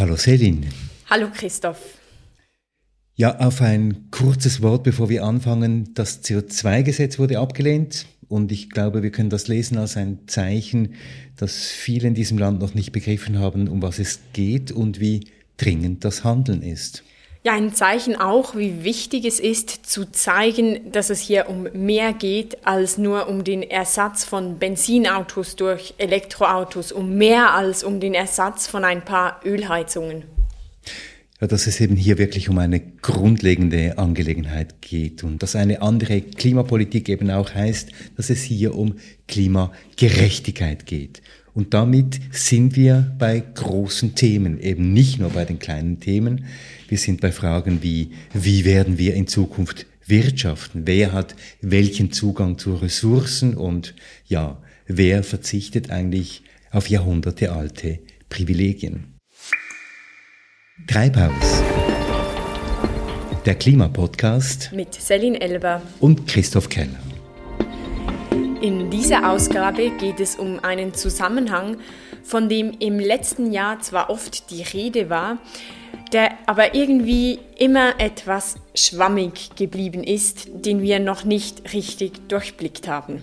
Hallo Selin. Hallo Christoph. Ja, auf ein kurzes Wort, bevor wir anfangen. Das CO2-Gesetz wurde abgelehnt und ich glaube, wir können das lesen als ein Zeichen, dass viele in diesem Land noch nicht begriffen haben, um was es geht und wie dringend das Handeln ist. Ja, ein Zeichen auch, wie wichtig es ist, zu zeigen, dass es hier um mehr geht als nur um den Ersatz von Benzinautos durch Elektroautos, um mehr als um den Ersatz von ein paar Ölheizungen. Ja, dass es eben hier wirklich um eine grundlegende Angelegenheit geht und dass eine andere Klimapolitik eben auch heißt, dass es hier um Klimagerechtigkeit geht. Und damit sind wir bei großen Themen, eben nicht nur bei den kleinen Themen. Wir sind bei Fragen wie, wie werden wir in Zukunft wirtschaften? Wer hat welchen Zugang zu Ressourcen? Und ja, wer verzichtet eigentlich auf jahrhundertealte Privilegien? Treibhaus. Der Klimapodcast mit Celine Elber und Christoph Keller. In dieser Ausgabe geht es um einen Zusammenhang, von dem im letzten Jahr zwar oft die Rede war, der aber irgendwie immer etwas schwammig geblieben ist, den wir noch nicht richtig durchblickt haben.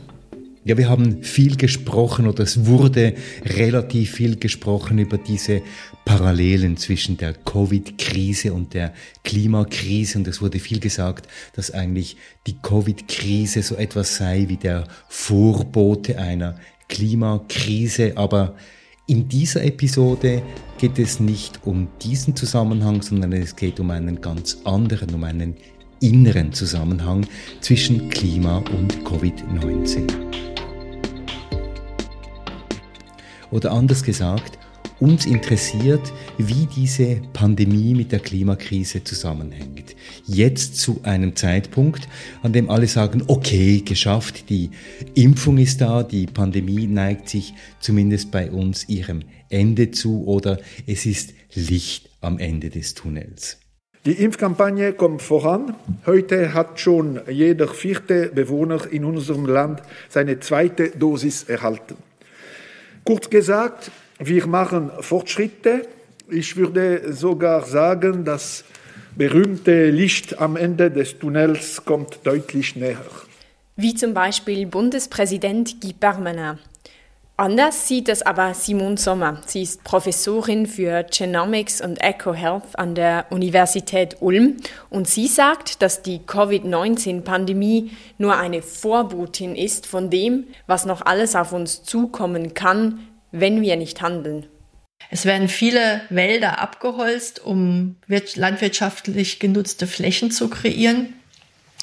Ja, wir haben viel gesprochen oder es wurde relativ viel gesprochen über diese Parallelen zwischen der Covid-Krise und der Klimakrise und es wurde viel gesagt, dass eigentlich die Covid-Krise so etwas sei wie der Vorbote einer Klimakrise, aber in dieser Episode geht es nicht um diesen Zusammenhang, sondern es geht um einen ganz anderen, um einen inneren Zusammenhang zwischen Klima und Covid-19. Oder anders gesagt, uns interessiert, wie diese Pandemie mit der Klimakrise zusammenhängt. Jetzt zu einem Zeitpunkt, an dem alle sagen, okay, geschafft, die Impfung ist da, die Pandemie neigt sich zumindest bei uns ihrem Ende zu oder es ist Licht am Ende des Tunnels. Die Impfkampagne kommt voran. Heute hat schon jeder vierte Bewohner in unserem Land seine zweite Dosis erhalten. Kurz gesagt, wir machen Fortschritte. Ich würde sogar sagen, das berühmte Licht am Ende des Tunnels kommt deutlich näher. Wie zum Beispiel Bundespräsident Guy Parmenin. Anders sieht es aber Simone Sommer. Sie ist Professorin für Genomics und EcoHealth an der Universität Ulm und sie sagt, dass die Covid-19-Pandemie nur eine Vorbotin ist von dem, was noch alles auf uns zukommen kann, wenn wir nicht handeln. Es werden viele Wälder abgeholzt, um landwirtschaftlich genutzte Flächen zu kreieren.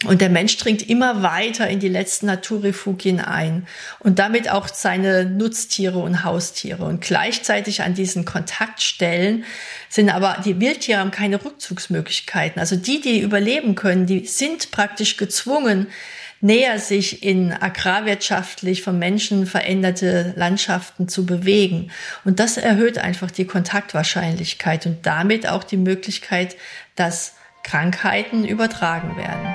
Und der Mensch dringt immer weiter in die letzten Naturrefugien ein und damit auch seine Nutztiere und Haustiere. Und gleichzeitig an diesen Kontaktstellen sind aber die Wildtiere haben keine Rückzugsmöglichkeiten. Also die, die überleben können, die sind praktisch gezwungen, näher sich in agrarwirtschaftlich von Menschen veränderte Landschaften zu bewegen. Und das erhöht einfach die Kontaktwahrscheinlichkeit und damit auch die Möglichkeit, dass Krankheiten übertragen werden.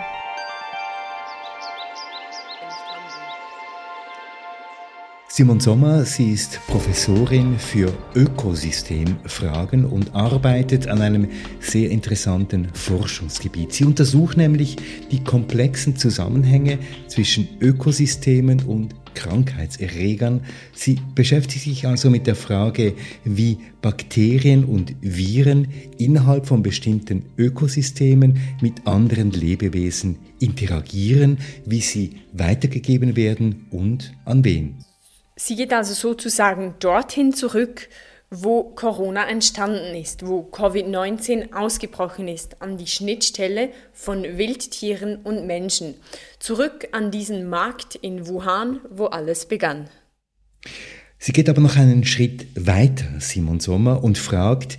Simon Sommer, sie ist Professorin für Ökosystemfragen und arbeitet an einem sehr interessanten Forschungsgebiet. Sie untersucht nämlich die komplexen Zusammenhänge zwischen Ökosystemen und Krankheitserregern. Sie beschäftigt sich also mit der Frage, wie Bakterien und Viren innerhalb von bestimmten Ökosystemen mit anderen Lebewesen interagieren, wie sie weitergegeben werden und an wen. Sie geht also sozusagen dorthin zurück, wo Corona entstanden ist, wo Covid-19 ausgebrochen ist, an die Schnittstelle von Wildtieren und Menschen. Zurück an diesen Markt in Wuhan, wo alles begann. Sie geht aber noch einen Schritt weiter, Simon Sommer, und fragt,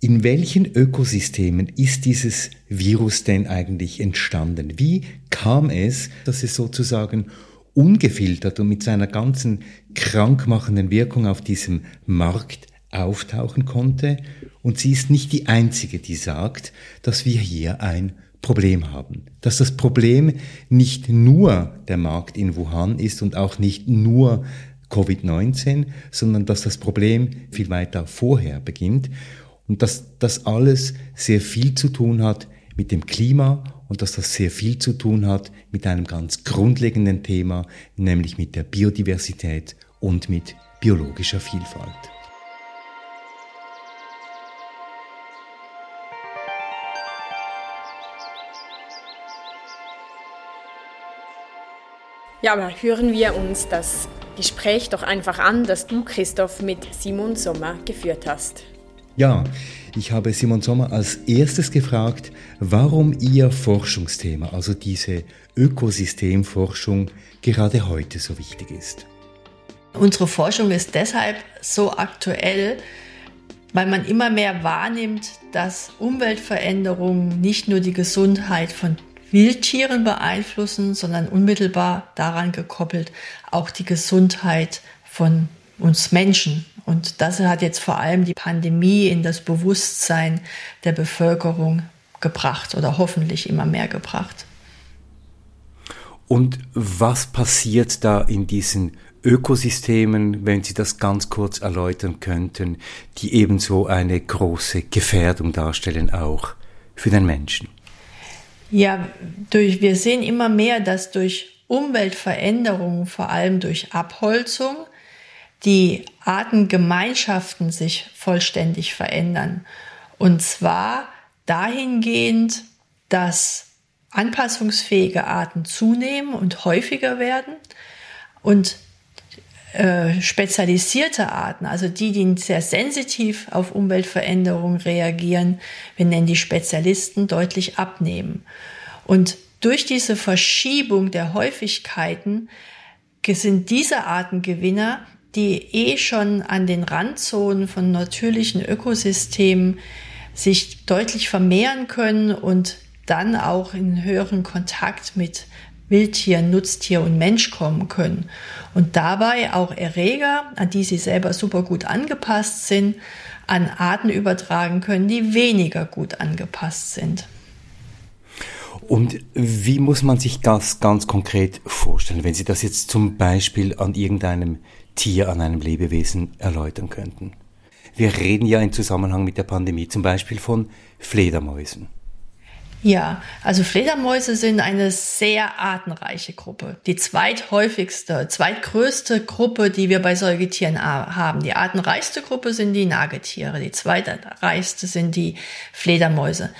in welchen Ökosystemen ist dieses Virus denn eigentlich entstanden? Wie kam es, dass es sozusagen ungefiltert und mit seiner ganzen krankmachenden Wirkung auf diesem Markt auftauchen konnte. Und sie ist nicht die Einzige, die sagt, dass wir hier ein Problem haben. Dass das Problem nicht nur der Markt in Wuhan ist und auch nicht nur Covid-19, sondern dass das Problem viel weiter vorher beginnt. und dass das alles sehr viel zu tun hat mit dem Klima und dass das sehr viel zu tun hat mit einem ganz grundlegenden Thema, nämlich mit der Biodiversität und mit biologischer Vielfalt. Ja, aber hören wir uns das Gespräch doch einfach an, das du, Christoph, mit Simon Sommer geführt hast. Ja, ich habe Simon Sommer als erstes gefragt, warum Ihr Forschungsthema, also diese Ökosystemforschung, gerade heute so wichtig ist. Unsere Forschung ist deshalb so aktuell, weil man immer mehr wahrnimmt, dass Umweltveränderungen nicht nur die Gesundheit von Wildtieren beeinflussen, sondern unmittelbar daran gekoppelt auch die Gesundheit von uns Menschen. Und das hat jetzt vor allem die Pandemie in das Bewusstsein der Bevölkerung gebracht oder hoffentlich immer mehr gebracht. Und was passiert da in diesen Ökosystemen, wenn Sie das ganz kurz erläutern könnten, die ebenso eine große Gefährdung darstellen, auch für den Menschen? Ja, durch, wir sehen immer mehr, dass durch Umweltveränderungen, vor allem durch Abholzung, die Artengemeinschaften sich vollständig verändern. Und zwar dahingehend, dass anpassungsfähige Arten zunehmen und häufiger werden und äh, spezialisierte Arten, also die, die sehr sensitiv auf Umweltveränderungen reagieren, wir nennen die Spezialisten, deutlich abnehmen. Und durch diese Verschiebung der Häufigkeiten sind diese Arten Gewinner, die eh schon an den Randzonen von natürlichen Ökosystemen sich deutlich vermehren können und dann auch in höheren Kontakt mit Wildtier, Nutztier und Mensch kommen können. Und dabei auch Erreger, an die sie selber super gut angepasst sind, an Arten übertragen können, die weniger gut angepasst sind. Und wie muss man sich das ganz konkret vorstellen, wenn Sie das jetzt zum Beispiel an irgendeinem Tier, an einem Lebewesen erläutern könnten? Wir reden ja im Zusammenhang mit der Pandemie zum Beispiel von Fledermäusen. Ja, also Fledermäuse sind eine sehr artenreiche Gruppe. Die zweithäufigste, zweitgrößte Gruppe, die wir bei Säugetieren haben. Die artenreichste Gruppe sind die Nagetiere. Die zweitreichste sind die Fledermäuse.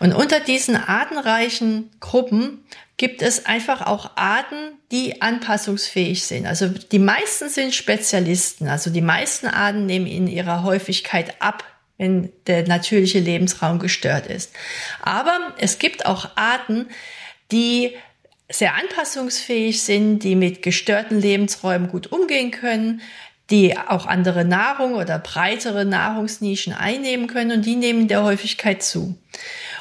Und unter diesen artenreichen Gruppen gibt es einfach auch Arten, die anpassungsfähig sind. Also die meisten sind Spezialisten. Also die meisten Arten nehmen in ihrer Häufigkeit ab wenn der natürliche Lebensraum gestört ist. Aber es gibt auch Arten, die sehr anpassungsfähig sind, die mit gestörten Lebensräumen gut umgehen können, die auch andere Nahrung oder breitere Nahrungsnischen einnehmen können und die nehmen der Häufigkeit zu.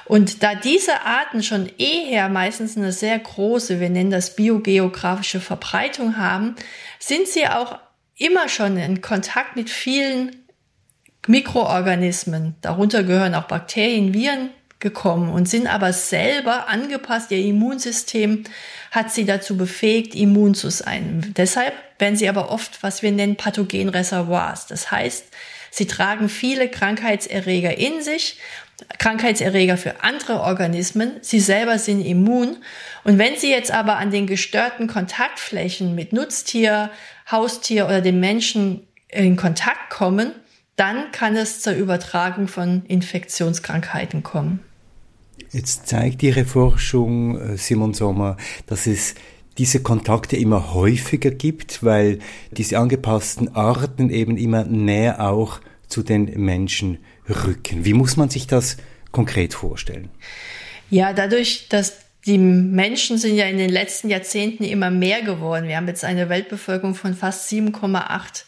Und da diese Arten schon eher meistens eine sehr große, wir nennen das biogeografische Verbreitung haben, sind sie auch immer schon in Kontakt mit vielen Mikroorganismen, darunter gehören auch Bakterien, Viren gekommen und sind aber selber angepasst. Ihr Immunsystem hat sie dazu befähigt, immun zu sein. Deshalb werden sie aber oft, was wir nennen, Pathogenreservoirs. Das heißt, sie tragen viele Krankheitserreger in sich, Krankheitserreger für andere Organismen. Sie selber sind immun. Und wenn sie jetzt aber an den gestörten Kontaktflächen mit Nutztier, Haustier oder dem Menschen in Kontakt kommen, dann kann es zur Übertragung von Infektionskrankheiten kommen. Jetzt zeigt Ihre Forschung, äh, Simon Sommer, dass es diese Kontakte immer häufiger gibt, weil diese angepassten Arten eben immer näher auch zu den Menschen rücken. Wie muss man sich das konkret vorstellen? Ja, dadurch, dass die Menschen sind ja in den letzten Jahrzehnten immer mehr geworden. Wir haben jetzt eine Weltbevölkerung von fast 7,8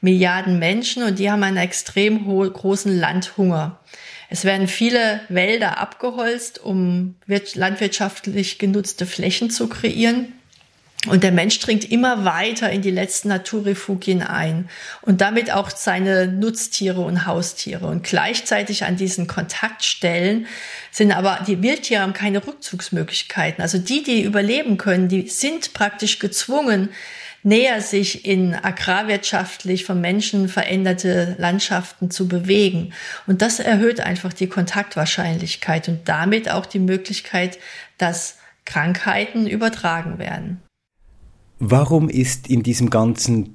Milliarden Menschen und die haben einen extrem großen Landhunger. Es werden viele Wälder abgeholzt, um landwirtschaftlich genutzte Flächen zu kreieren. Und der Mensch dringt immer weiter in die letzten Naturrefugien ein und damit auch seine Nutztiere und Haustiere. Und gleichzeitig an diesen Kontaktstellen sind aber die Wildtiere haben keine Rückzugsmöglichkeiten. Also die, die überleben können, die sind praktisch gezwungen, näher sich in agrarwirtschaftlich von Menschen veränderte Landschaften zu bewegen. Und das erhöht einfach die Kontaktwahrscheinlichkeit und damit auch die Möglichkeit, dass Krankheiten übertragen werden. Warum ist in diesem ganzen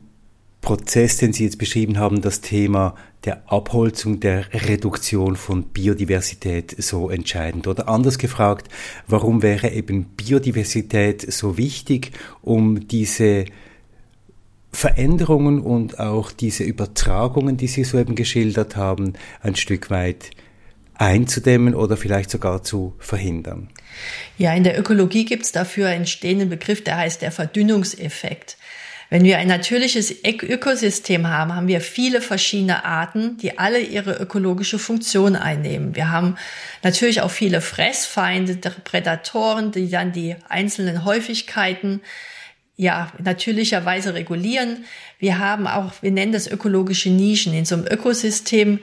Prozess, den Sie jetzt beschrieben haben, das Thema der Abholzung, der Reduktion von Biodiversität so entscheidend? Oder anders gefragt, warum wäre eben Biodiversität so wichtig, um diese Veränderungen und auch diese Übertragungen, die Sie so eben geschildert haben, ein Stück weit einzudämmen oder vielleicht sogar zu verhindern? Ja, in der Ökologie gibt es dafür einen stehenden Begriff, der heißt der Verdünnungseffekt. Wenn wir ein natürliches Ökosystem haben, haben wir viele verschiedene Arten, die alle ihre ökologische Funktion einnehmen. Wir haben natürlich auch viele Fressfeinde, Prädatoren, die dann die einzelnen Häufigkeiten ja, natürlicherweise regulieren. Wir haben auch, wir nennen das ökologische Nischen. In so einem Ökosystem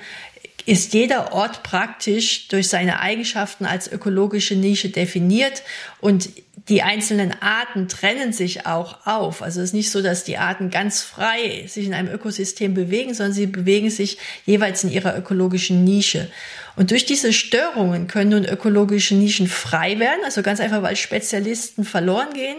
ist jeder Ort praktisch durch seine Eigenschaften als ökologische Nische definiert und die einzelnen Arten trennen sich auch auf. Also es ist nicht so, dass die Arten ganz frei sich in einem Ökosystem bewegen, sondern sie bewegen sich jeweils in ihrer ökologischen Nische. Und durch diese Störungen können nun ökologische Nischen frei werden, also ganz einfach, weil Spezialisten verloren gehen.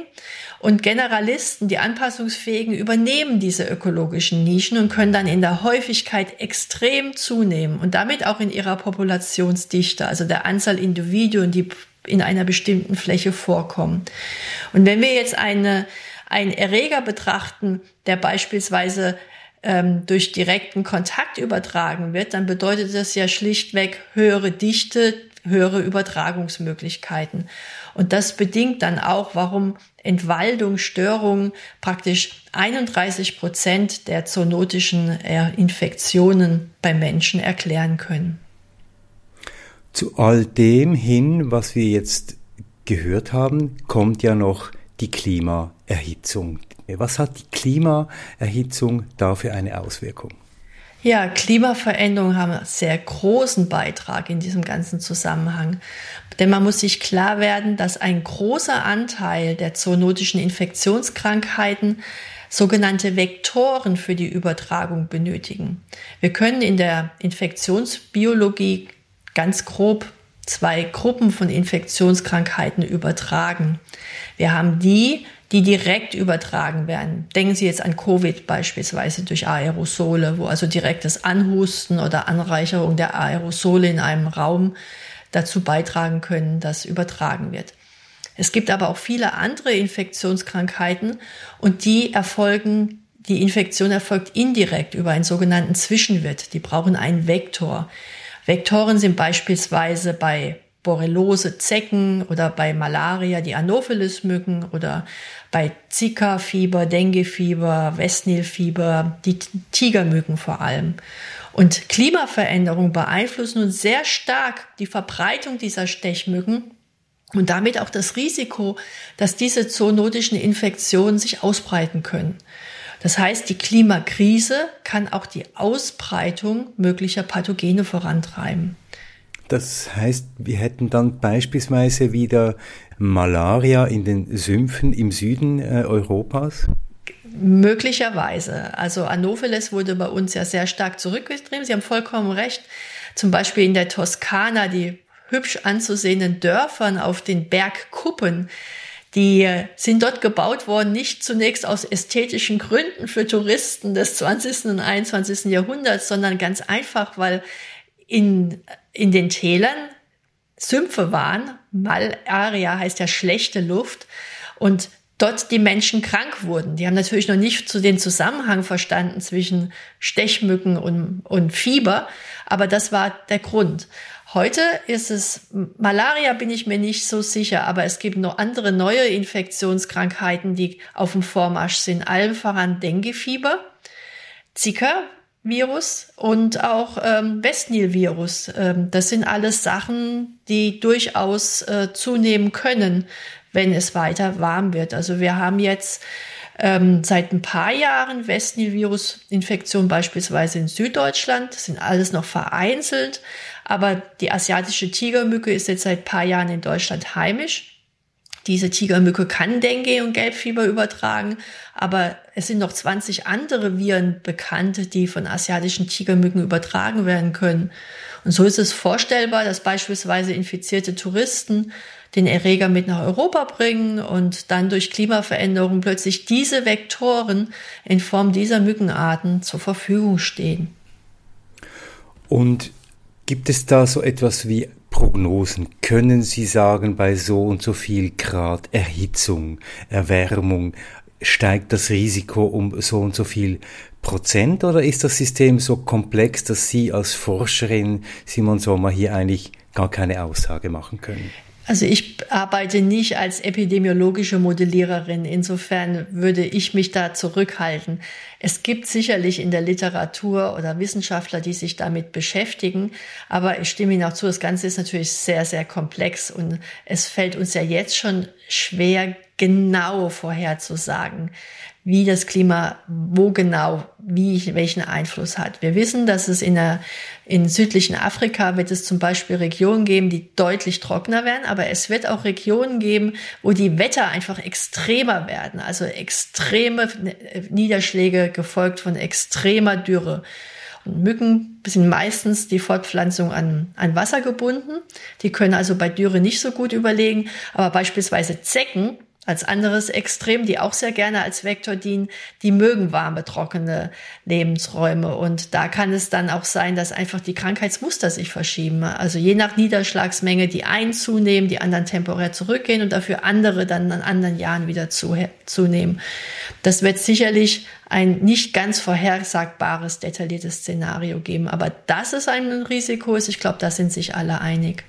Und Generalisten, die Anpassungsfähigen, übernehmen diese ökologischen Nischen und können dann in der Häufigkeit extrem zunehmen und damit auch in ihrer Populationsdichte, also der Anzahl Individuen, die in einer bestimmten Fläche vorkommen. Und wenn wir jetzt eine, einen Erreger betrachten, der beispielsweise ähm, durch direkten Kontakt übertragen wird, dann bedeutet das ja schlichtweg höhere Dichte, höhere Übertragungsmöglichkeiten. Und das bedingt dann auch, warum Entwaldung, Störung praktisch 31 Prozent der zoonotischen äh, Infektionen bei Menschen erklären können. Zu all dem hin, was wir jetzt gehört haben, kommt ja noch die Klimaerhitzung. Was hat die Klimaerhitzung da für eine Auswirkung? Ja, Klimaveränderungen haben einen sehr großen Beitrag in diesem ganzen Zusammenhang. Denn man muss sich klar werden, dass ein großer Anteil der zoonotischen Infektionskrankheiten sogenannte Vektoren für die Übertragung benötigen. Wir können in der Infektionsbiologie ganz grob zwei Gruppen von Infektionskrankheiten übertragen. Wir haben die, die direkt übertragen werden. Denken Sie jetzt an Covid beispielsweise durch Aerosole, wo also direktes Anhusten oder Anreicherung der Aerosole in einem Raum dazu beitragen können, dass übertragen wird. Es gibt aber auch viele andere Infektionskrankheiten und die erfolgen, die Infektion erfolgt indirekt über einen sogenannten Zwischenwirt. Die brauchen einen Vektor. Vektoren sind beispielsweise bei Borreliose Zecken oder bei Malaria die Anopheles-Mücken oder bei Zika-Fieber, Dengue-Fieber, Westnil-Fieber, die Tigermücken vor allem. Und Klimaveränderungen beeinflussen nun sehr stark die Verbreitung dieser Stechmücken und damit auch das Risiko, dass diese zoonotischen Infektionen sich ausbreiten können. Das heißt, die Klimakrise kann auch die Ausbreitung möglicher Pathogene vorantreiben. Das heißt, wir hätten dann beispielsweise wieder Malaria in den Sümpfen im Süden äh, Europas? Möglicherweise. Also Anopheles wurde bei uns ja sehr stark zurückgetrieben. Sie haben vollkommen recht. Zum Beispiel in der Toskana, die hübsch anzusehenden Dörfern auf den Bergkuppen, die sind dort gebaut worden, nicht zunächst aus ästhetischen Gründen für Touristen des 20. und 21. Jahrhunderts, sondern ganz einfach, weil in, in den Tälern Sümpfe waren. Malaria heißt ja schlechte Luft. Und dort die Menschen krank wurden. Die haben natürlich noch nicht zu den Zusammenhang verstanden zwischen Stechmücken und, und Fieber, aber das war der Grund. Heute ist es Malaria, bin ich mir nicht so sicher, aber es gibt noch andere neue Infektionskrankheiten, die auf dem Vormarsch sind. Allen voran Dengue-Fieber, Zika-Virus und auch ähm, Westnil-Virus. Ähm, das sind alles Sachen, die durchaus äh, zunehmen können, wenn es weiter warm wird. Also wir haben jetzt ähm, seit ein paar Jahren Westnil-Virus-Infektionen beispielsweise in Süddeutschland. Das sind alles noch vereinzelt. Aber die asiatische Tigermücke ist jetzt seit ein paar Jahren in Deutschland heimisch. Diese Tigermücke kann Dengue und Gelbfieber übertragen, aber es sind noch 20 andere Viren bekannt, die von asiatischen Tigermücken übertragen werden können. Und so ist es vorstellbar, dass beispielsweise infizierte Touristen den Erreger mit nach Europa bringen und dann durch Klimaveränderung plötzlich diese Vektoren in Form dieser Mückenarten zur Verfügung stehen. Und gibt es da so etwas wie Prognosen? Können Sie sagen, bei so und so viel Grad Erhitzung, Erwärmung steigt das Risiko um so und so viel Prozent oder ist das System so komplex, dass Sie als Forscherin Simon Sommer hier eigentlich gar keine Aussage machen können? Also ich arbeite nicht als epidemiologische Modelliererin. Insofern würde ich mich da zurückhalten. Es gibt sicherlich in der Literatur oder Wissenschaftler, die sich damit beschäftigen. Aber ich stimme Ihnen auch zu, das Ganze ist natürlich sehr, sehr komplex und es fällt uns ja jetzt schon schwer, genau vorherzusagen, wie das Klima, wo genau, wie, welchen Einfluss hat. Wir wissen, dass es in der, in südlichen Afrika wird es zum Beispiel Regionen geben, die deutlich trockener werden, aber es wird auch Regionen geben, wo die Wetter einfach extremer werden, also extreme Niederschläge gefolgt von extremer Dürre. Und Mücken sind meistens die Fortpflanzung an, an Wasser gebunden. Die können also bei Dürre nicht so gut überlegen, aber beispielsweise Zecken als anderes Extrem, die auch sehr gerne als Vektor dienen, die mögen warme, trockene Lebensräume. Und da kann es dann auch sein, dass einfach die Krankheitsmuster sich verschieben. Also je nach Niederschlagsmenge die einen zunehmen, die anderen temporär zurückgehen und dafür andere dann an anderen Jahren wieder zu, zunehmen. Das wird sicherlich ein nicht ganz vorhersagbares, detailliertes Szenario geben. Aber dass es ein Risiko ist, ich glaube, da sind sich alle einig.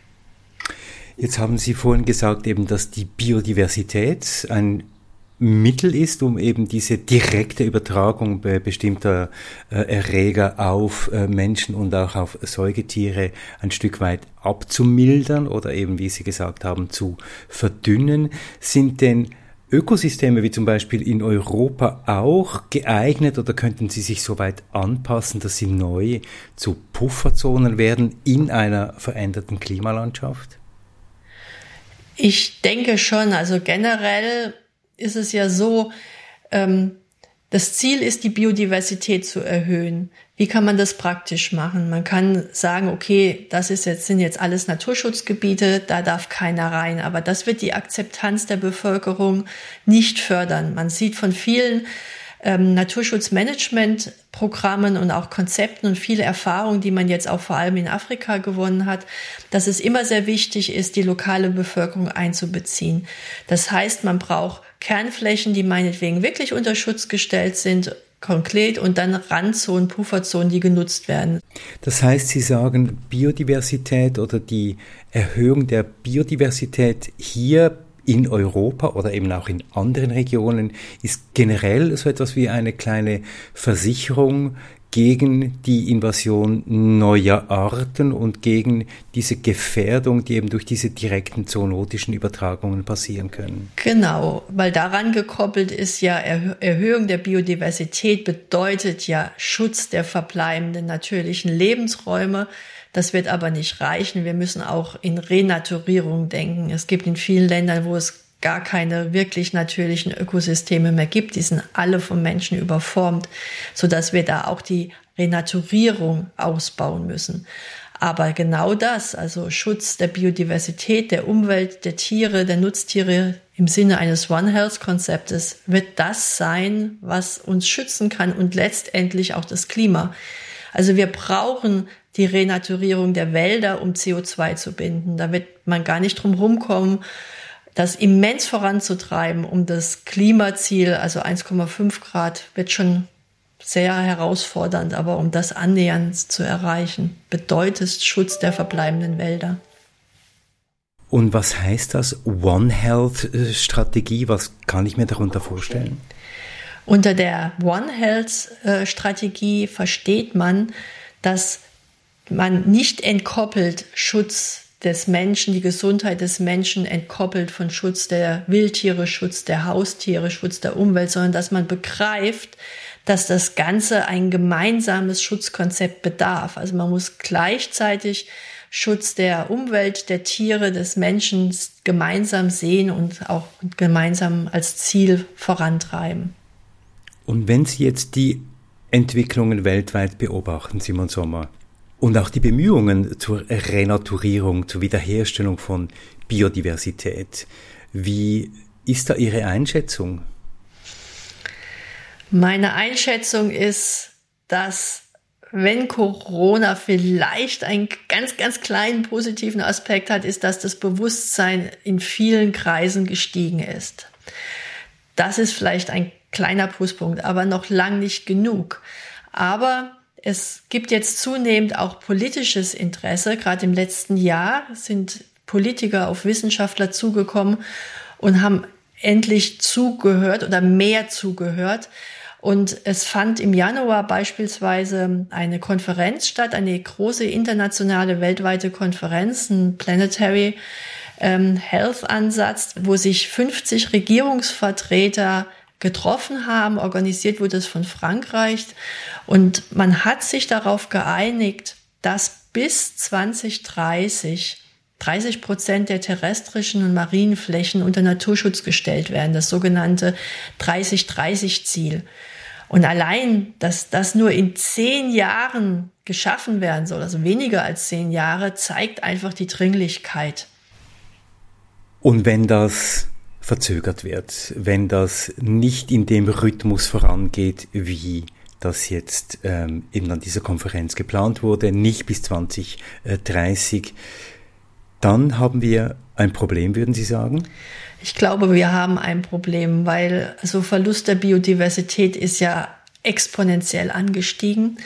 Jetzt haben Sie vorhin gesagt, eben, dass die Biodiversität ein Mittel ist, um eben diese direkte Übertragung bestimmter äh, Erreger auf äh, Menschen und auch auf Säugetiere ein Stück weit abzumildern oder eben, wie Sie gesagt haben, zu verdünnen. Sind denn Ökosysteme wie zum Beispiel in Europa auch geeignet oder könnten sie sich so weit anpassen, dass sie neu zu Pufferzonen werden in einer veränderten Klimalandschaft? Ich denke schon. Also generell ist es ja so, ähm, das Ziel ist, die Biodiversität zu erhöhen. Wie kann man das praktisch machen? Man kann sagen, okay, das ist jetzt, sind jetzt alles Naturschutzgebiete, da darf keiner rein. Aber das wird die Akzeptanz der Bevölkerung nicht fördern. Man sieht von vielen ähm, Naturschutzmanagementprogrammen und auch Konzepten und viele Erfahrungen, die man jetzt auch vor allem in Afrika gewonnen hat, dass es immer sehr wichtig ist, die lokale Bevölkerung einzubeziehen. Das heißt, man braucht Kernflächen, die meinetwegen wirklich unter Schutz gestellt sind, konkret und dann Randzonen, Pufferzonen, die genutzt werden. Das heißt, Sie sagen, Biodiversität oder die Erhöhung der Biodiversität hier in Europa oder eben auch in anderen Regionen ist generell so etwas wie eine kleine Versicherung gegen die Invasion neuer Arten und gegen diese Gefährdung, die eben durch diese direkten zoonotischen Übertragungen passieren können. Genau, weil daran gekoppelt ist ja Erhöhung der Biodiversität bedeutet ja Schutz der verbleibenden natürlichen Lebensräume. Das wird aber nicht reichen. Wir müssen auch in Renaturierung denken. Es gibt in vielen Ländern, wo es gar keine wirklich natürlichen Ökosysteme mehr gibt. Die sind alle vom Menschen überformt, so dass wir da auch die Renaturierung ausbauen müssen. Aber genau das, also Schutz der Biodiversität, der Umwelt, der Tiere, der Nutztiere im Sinne eines One Health Konzeptes wird das sein, was uns schützen kann und letztendlich auch das Klima. Also wir brauchen die Renaturierung der Wälder, um CO2 zu binden. Da wird man gar nicht drum rumkommen, das immens voranzutreiben, um das Klimaziel, also 1,5 Grad, wird schon sehr herausfordernd, aber um das annähernd zu erreichen, bedeutet Schutz der verbleibenden Wälder. Und was heißt das One Health Strategie? Was kann ich mir darunter vorstellen? Unter der One Health Strategie versteht man, dass man nicht entkoppelt Schutz des Menschen, die Gesundheit des Menschen entkoppelt von Schutz der Wildtiere, Schutz der Haustiere, Schutz der Umwelt, sondern dass man begreift, dass das Ganze ein gemeinsames Schutzkonzept bedarf. Also man muss gleichzeitig Schutz der Umwelt, der Tiere, des Menschen gemeinsam sehen und auch gemeinsam als Ziel vorantreiben. Und wenn Sie jetzt die Entwicklungen weltweit beobachten, Simon Sommer, und auch die Bemühungen zur Renaturierung, zur Wiederherstellung von Biodiversität, wie ist da Ihre Einschätzung? Meine Einschätzung ist, dass wenn Corona vielleicht einen ganz, ganz kleinen positiven Aspekt hat, ist, dass das Bewusstsein in vielen Kreisen gestiegen ist. Das ist vielleicht ein kleiner Pluspunkt, aber noch lang nicht genug. Aber es gibt jetzt zunehmend auch politisches Interesse. Gerade im letzten Jahr sind Politiker auf Wissenschaftler zugekommen und haben endlich zugehört oder mehr zugehört und es fand im Januar beispielsweise eine Konferenz statt, eine große internationale weltweite Konferenz, ein Planetary ähm, Health Ansatz, wo sich 50 Regierungsvertreter getroffen haben. Organisiert wurde es von Frankreich. Und man hat sich darauf geeinigt, dass bis 2030 30 Prozent der terrestrischen und marinen Flächen unter Naturschutz gestellt werden, das sogenannte 30-30-Ziel. Und allein, dass das nur in zehn Jahren geschaffen werden soll, also weniger als zehn Jahre, zeigt einfach die Dringlichkeit. Und wenn das verzögert wird, wenn das nicht in dem Rhythmus vorangeht, wie das jetzt ähm, eben an dieser Konferenz geplant wurde, nicht bis 2030, dann haben wir ein Problem, würden Sie sagen? Ich glaube, wir haben ein Problem, weil so Verlust der Biodiversität ist ja exponentiell angestiegen,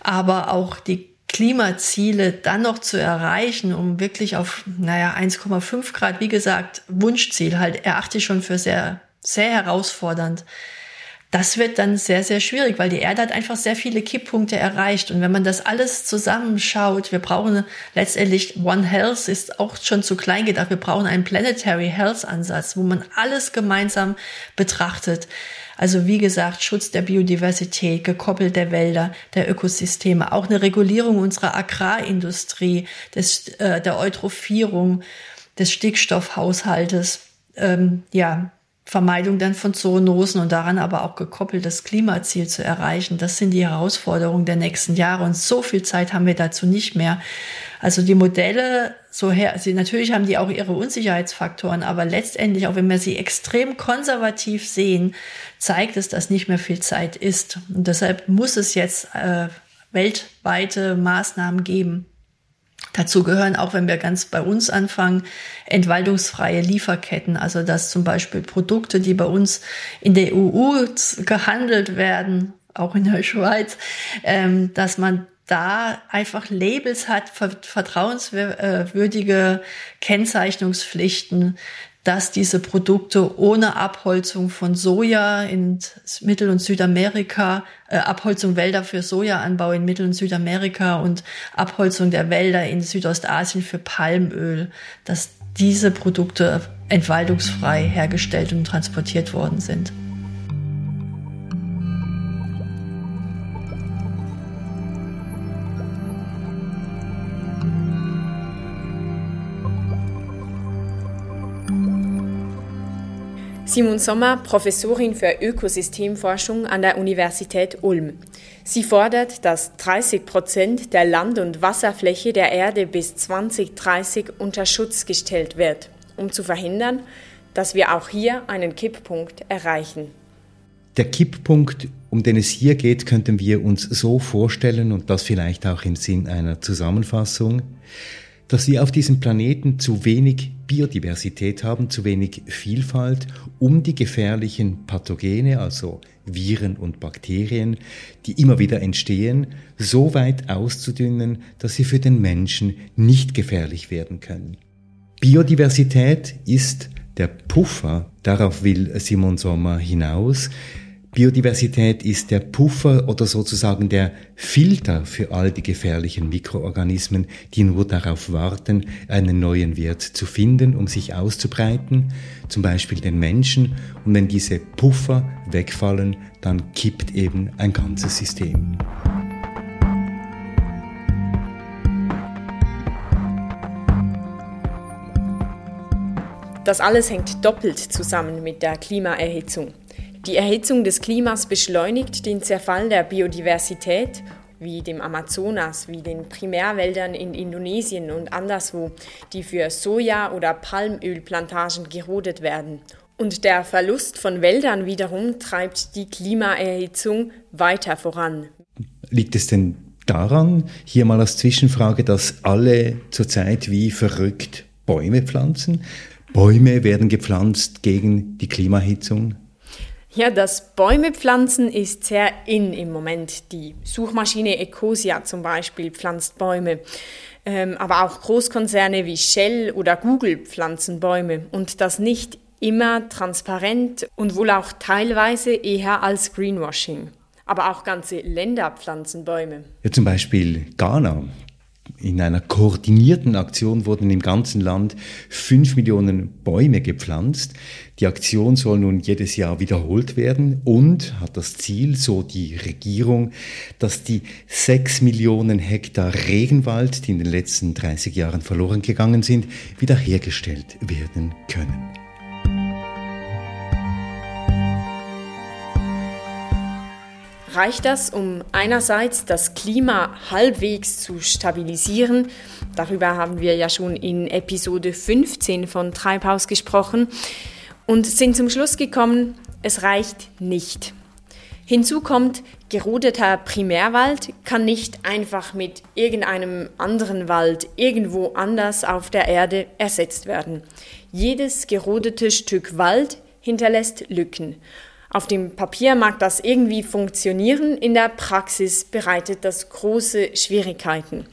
aber auch die Klimaziele dann noch zu erreichen, um wirklich auf, naja, 1,5 Grad, wie gesagt, Wunschziel halt, erachte ich schon für sehr, sehr herausfordernd das wird dann sehr, sehr schwierig, weil die Erde hat einfach sehr viele Kipppunkte erreicht. Und wenn man das alles zusammenschaut, wir brauchen letztendlich One Health ist auch schon zu klein gedacht. Wir brauchen einen Planetary Health Ansatz, wo man alles gemeinsam betrachtet. Also wie gesagt, Schutz der Biodiversität, gekoppelt der Wälder, der Ökosysteme, auch eine Regulierung unserer Agrarindustrie, des, äh, der Eutrophierung, des Stickstoffhaushaltes. Ähm, ja, Vermeidung dann von Zoonosen und daran aber auch gekoppelt das Klimaziel zu erreichen. Das sind die Herausforderungen der nächsten Jahre und so viel Zeit haben wir dazu nicht mehr. Also die Modelle, so her, sie, natürlich haben die auch ihre Unsicherheitsfaktoren, aber letztendlich, auch wenn wir sie extrem konservativ sehen, zeigt es, dass nicht mehr viel Zeit ist. Und deshalb muss es jetzt äh, weltweite Maßnahmen geben. Dazu gehören auch, wenn wir ganz bei uns anfangen, entwaldungsfreie Lieferketten. Also dass zum Beispiel Produkte, die bei uns in der EU gehandelt werden, auch in der Schweiz, ähm, dass man da einfach Labels hat, vertrauenswürdige Kennzeichnungspflichten, dass diese Produkte ohne Abholzung von Soja in Mittel- und Südamerika, äh, Abholzung Wälder für Sojaanbau in Mittel- und Südamerika und Abholzung der Wälder in Südostasien für Palmöl, dass diese Produkte entwaldungsfrei hergestellt und transportiert worden sind. Simon Sommer, Professorin für Ökosystemforschung an der Universität Ulm. Sie fordert, dass 30 Prozent der Land- und Wasserfläche der Erde bis 2030 unter Schutz gestellt wird, um zu verhindern, dass wir auch hier einen Kipppunkt erreichen. Der Kipppunkt, um den es hier geht, könnten wir uns so vorstellen und das vielleicht auch im Sinn einer Zusammenfassung dass wir auf diesem Planeten zu wenig Biodiversität haben, zu wenig Vielfalt, um die gefährlichen Pathogene, also Viren und Bakterien, die immer wieder entstehen, so weit auszudünnen, dass sie für den Menschen nicht gefährlich werden können. Biodiversität ist der Puffer, darauf will Simon Sommer hinaus, Biodiversität ist der Puffer oder sozusagen der Filter für all die gefährlichen Mikroorganismen, die nur darauf warten, einen neuen Wirt zu finden, um sich auszubreiten, zum Beispiel den Menschen. Und wenn diese Puffer wegfallen, dann kippt eben ein ganzes System. Das alles hängt doppelt zusammen mit der Klimaerhitzung. Die Erhitzung des Klimas beschleunigt den Zerfall der Biodiversität, wie dem Amazonas, wie den Primärwäldern in Indonesien und anderswo, die für Soja- oder Palmölplantagen gerodet werden. Und der Verlust von Wäldern wiederum treibt die Klimaerhitzung weiter voran. Liegt es denn daran, hier mal als Zwischenfrage, dass alle zurzeit wie verrückt Bäume pflanzen? Bäume werden gepflanzt gegen die Klimahitzung? Ja, das Bäume pflanzen ist sehr in im Moment. Die Suchmaschine Ecosia zum Beispiel pflanzt Bäume. Ähm, aber auch Großkonzerne wie Shell oder Google pflanzen Bäume. Und das nicht immer transparent und wohl auch teilweise eher als Greenwashing. Aber auch ganze Länder pflanzen Bäume. Ja, zum Beispiel Ghana. In einer koordinierten Aktion wurden im ganzen Land fünf Millionen Bäume gepflanzt. Die Aktion soll nun jedes Jahr wiederholt werden und hat das Ziel, so die Regierung, dass die sechs Millionen Hektar Regenwald, die in den letzten 30 Jahren verloren gegangen sind, wiederhergestellt werden können. Reicht das, um einerseits das Klima halbwegs zu stabilisieren. Darüber haben wir ja schon in Episode 15 von Treibhaus gesprochen und sind zum Schluss gekommen, es reicht nicht. Hinzu kommt, gerodeter Primärwald kann nicht einfach mit irgendeinem anderen Wald irgendwo anders auf der Erde ersetzt werden. Jedes gerodete Stück Wald hinterlässt Lücken. Auf dem Papier mag das irgendwie funktionieren, in der Praxis bereitet das große Schwierigkeiten.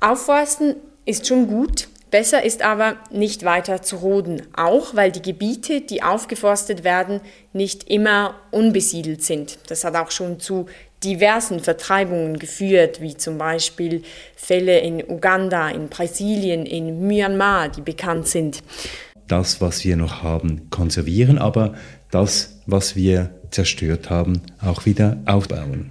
Aufforsten ist schon gut, besser ist aber nicht weiter zu roden, auch weil die Gebiete, die aufgeforstet werden, nicht immer unbesiedelt sind. Das hat auch schon zu diversen Vertreibungen geführt, wie zum Beispiel Fälle in Uganda, in Brasilien, in Myanmar, die bekannt sind. Das, was wir noch haben, konservieren, aber das, was wir zerstört haben, auch wieder aufbauen.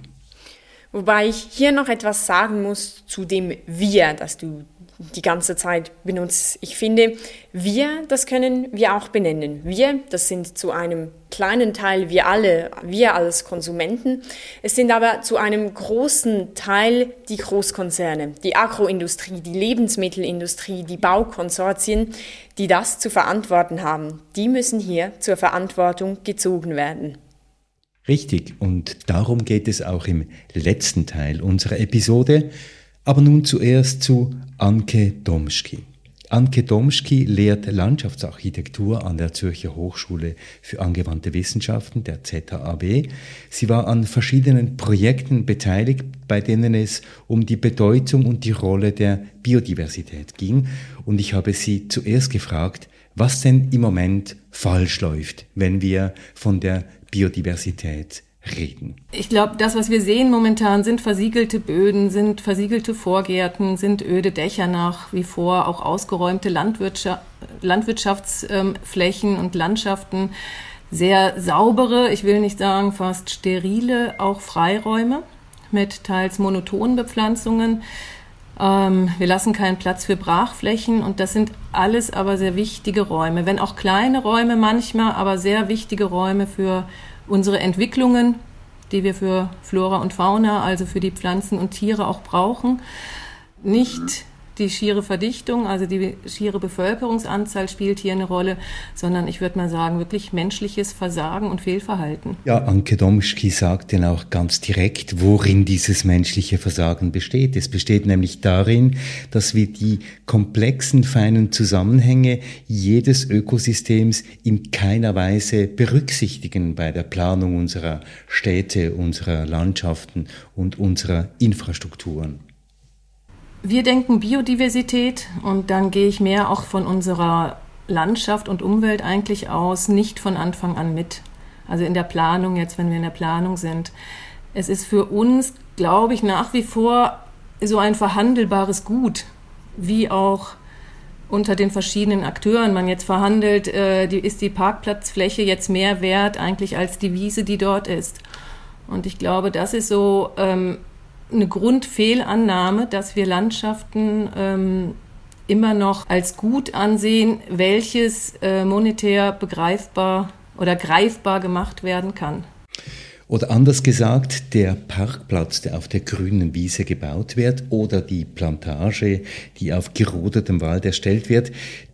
Wobei ich hier noch etwas sagen muss zu dem Wir, das du die ganze Zeit benutzt. Ich finde, wir, das können wir auch benennen. Wir, das sind zu einem kleinen Teil wir alle, wir als Konsumenten. Es sind aber zu einem großen Teil die Großkonzerne, die Agroindustrie, die Lebensmittelindustrie, die Baukonsortien, die das zu verantworten haben. Die müssen hier zur Verantwortung gezogen werden. Richtig, und darum geht es auch im letzten Teil unserer Episode. Aber nun zuerst zu Anke Domschki. Anke Domschki lehrt Landschaftsarchitektur an der Zürcher Hochschule für angewandte Wissenschaften, der ZHAB. Sie war an verschiedenen Projekten beteiligt, bei denen es um die Bedeutung und die Rolle der Biodiversität ging. Und ich habe sie zuerst gefragt, was denn im Moment falsch läuft, wenn wir von der Biodiversität reden. Ich glaube, das, was wir sehen momentan, sind versiegelte Böden, sind versiegelte Vorgärten, sind öde Dächer nach wie vor, auch ausgeräumte Landwirtschaft, Landwirtschaftsflächen und Landschaften, sehr saubere, ich will nicht sagen fast sterile, auch Freiräume mit teils monotonen Bepflanzungen. Ähm, wir lassen keinen Platz für Brachflächen und das sind alles aber sehr wichtige Räume, wenn auch kleine Räume manchmal, aber sehr wichtige Räume für unsere Entwicklungen, die wir für Flora und Fauna, also für die Pflanzen und Tiere auch brauchen, nicht die schiere Verdichtung, also die schiere Bevölkerungsanzahl spielt hier eine Rolle, sondern ich würde mal sagen, wirklich menschliches Versagen und Fehlverhalten. Ja, Anke Domschki sagt denn auch ganz direkt, worin dieses menschliche Versagen besteht. Es besteht nämlich darin, dass wir die komplexen, feinen Zusammenhänge jedes Ökosystems in keiner Weise berücksichtigen bei der Planung unserer Städte, unserer Landschaften und unserer Infrastrukturen. Wir denken Biodiversität und dann gehe ich mehr auch von unserer Landschaft und Umwelt eigentlich aus, nicht von Anfang an mit. Also in der Planung jetzt, wenn wir in der Planung sind. Es ist für uns, glaube ich, nach wie vor so ein verhandelbares Gut, wie auch unter den verschiedenen Akteuren man jetzt verhandelt, äh, die, ist die Parkplatzfläche jetzt mehr wert eigentlich als die Wiese, die dort ist. Und ich glaube, das ist so ähm, eine Grundfehlannahme, dass wir Landschaften ähm, immer noch als gut ansehen, welches äh, monetär begreifbar oder greifbar gemacht werden kann. Oder anders gesagt, der Parkplatz, der auf der grünen Wiese gebaut wird, oder die Plantage, die auf gerodetem Wald erstellt wird,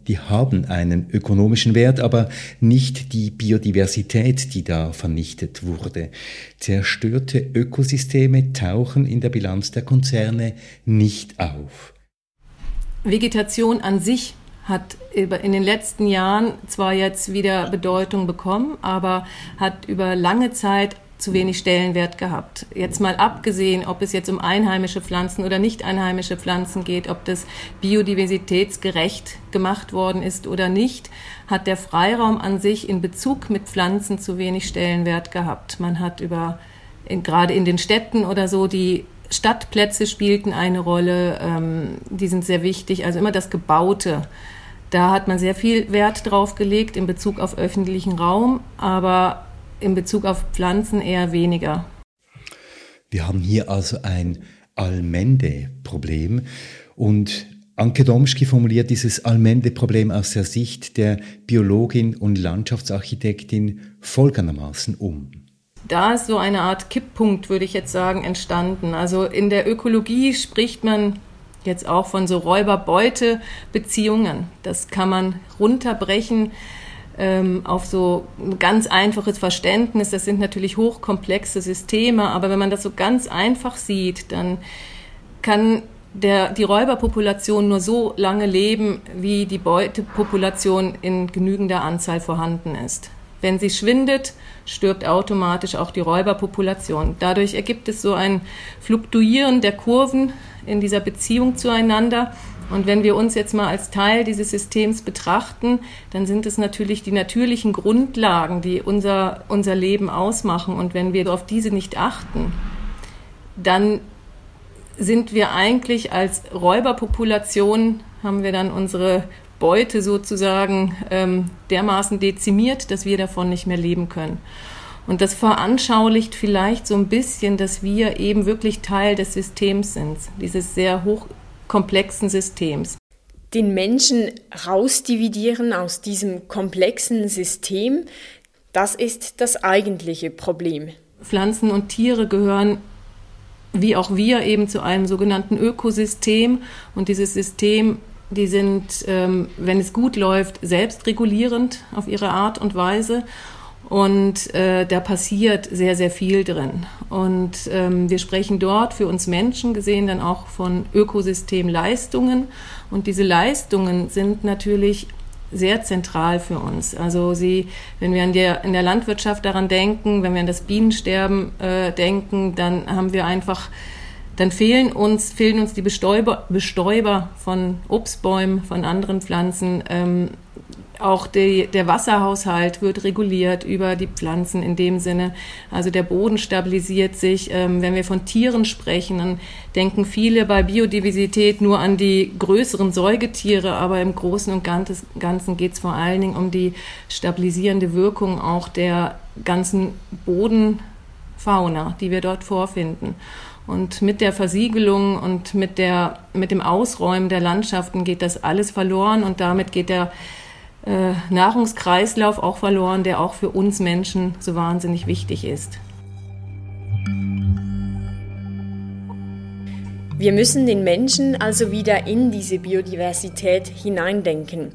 die haben einen ökonomischen Wert, aber nicht die Biodiversität, die da vernichtet wurde. Zerstörte Ökosysteme tauchen in der Bilanz der Konzerne nicht auf. Vegetation an sich hat in den letzten Jahren zwar jetzt wieder Bedeutung bekommen, aber hat über lange Zeit zu wenig Stellenwert gehabt. Jetzt mal abgesehen, ob es jetzt um einheimische Pflanzen oder nicht einheimische Pflanzen geht, ob das biodiversitätsgerecht gemacht worden ist oder nicht, hat der Freiraum an sich in Bezug mit Pflanzen zu wenig Stellenwert gehabt. Man hat über, in, gerade in den Städten oder so, die Stadtplätze spielten eine Rolle, ähm, die sind sehr wichtig, also immer das Gebaute. Da hat man sehr viel Wert drauf gelegt in Bezug auf öffentlichen Raum, aber in Bezug auf Pflanzen eher weniger. Wir haben hier also ein Allmende-Problem und Anke Domschki formuliert dieses Allmende-Problem aus der Sicht der Biologin und Landschaftsarchitektin folgendermaßen um. Da ist so eine Art Kipppunkt, würde ich jetzt sagen, entstanden. Also in der Ökologie spricht man jetzt auch von so Räuber-Beute-Beziehungen. Das kann man runterbrechen auf so ein ganz einfaches Verständnis. Das sind natürlich hochkomplexe Systeme, aber wenn man das so ganz einfach sieht, dann kann der, die Räuberpopulation nur so lange leben, wie die Beutepopulation in genügender Anzahl vorhanden ist. Wenn sie schwindet, stirbt automatisch auch die Räuberpopulation. Dadurch ergibt es so ein Fluktuieren der Kurven in dieser Beziehung zueinander. Und wenn wir uns jetzt mal als Teil dieses Systems betrachten, dann sind es natürlich die natürlichen Grundlagen, die unser, unser Leben ausmachen. Und wenn wir auf diese nicht achten, dann sind wir eigentlich als Räuberpopulation, haben wir dann unsere Beute sozusagen ähm, dermaßen dezimiert, dass wir davon nicht mehr leben können. Und das veranschaulicht vielleicht so ein bisschen, dass wir eben wirklich Teil des Systems sind, dieses sehr hoch komplexen Systems. Den Menschen rausdividieren aus diesem komplexen System, das ist das eigentliche Problem. Pflanzen und Tiere gehören wie auch wir eben zu einem sogenannten Ökosystem und dieses System die sind, ähm, wenn es gut läuft, selbstregulierend auf ihre Art und Weise und äh, da passiert sehr, sehr viel drin. Und ähm, wir sprechen dort für uns Menschen gesehen dann auch von Ökosystemleistungen. Und diese Leistungen sind natürlich sehr zentral für uns. Also sie, wenn wir an der, in der Landwirtschaft daran denken, wenn wir an das Bienensterben äh, denken, dann haben wir einfach, dann fehlen uns, fehlen uns die Bestäuber, Bestäuber von Obstbäumen, von anderen Pflanzen. Ähm, auch die, der Wasserhaushalt wird reguliert über die Pflanzen in dem Sinne. Also der Boden stabilisiert sich. Ähm, wenn wir von Tieren sprechen, dann denken viele bei Biodiversität nur an die größeren Säugetiere, aber im Großen und Ganzen geht es vor allen Dingen um die stabilisierende Wirkung auch der ganzen Bodenfauna, die wir dort vorfinden. Und mit der Versiegelung und mit, der, mit dem Ausräumen der Landschaften geht das alles verloren und damit geht der äh, Nahrungskreislauf auch verloren, der auch für uns Menschen so wahnsinnig wichtig ist. Wir müssen den Menschen also wieder in diese Biodiversität hineindenken.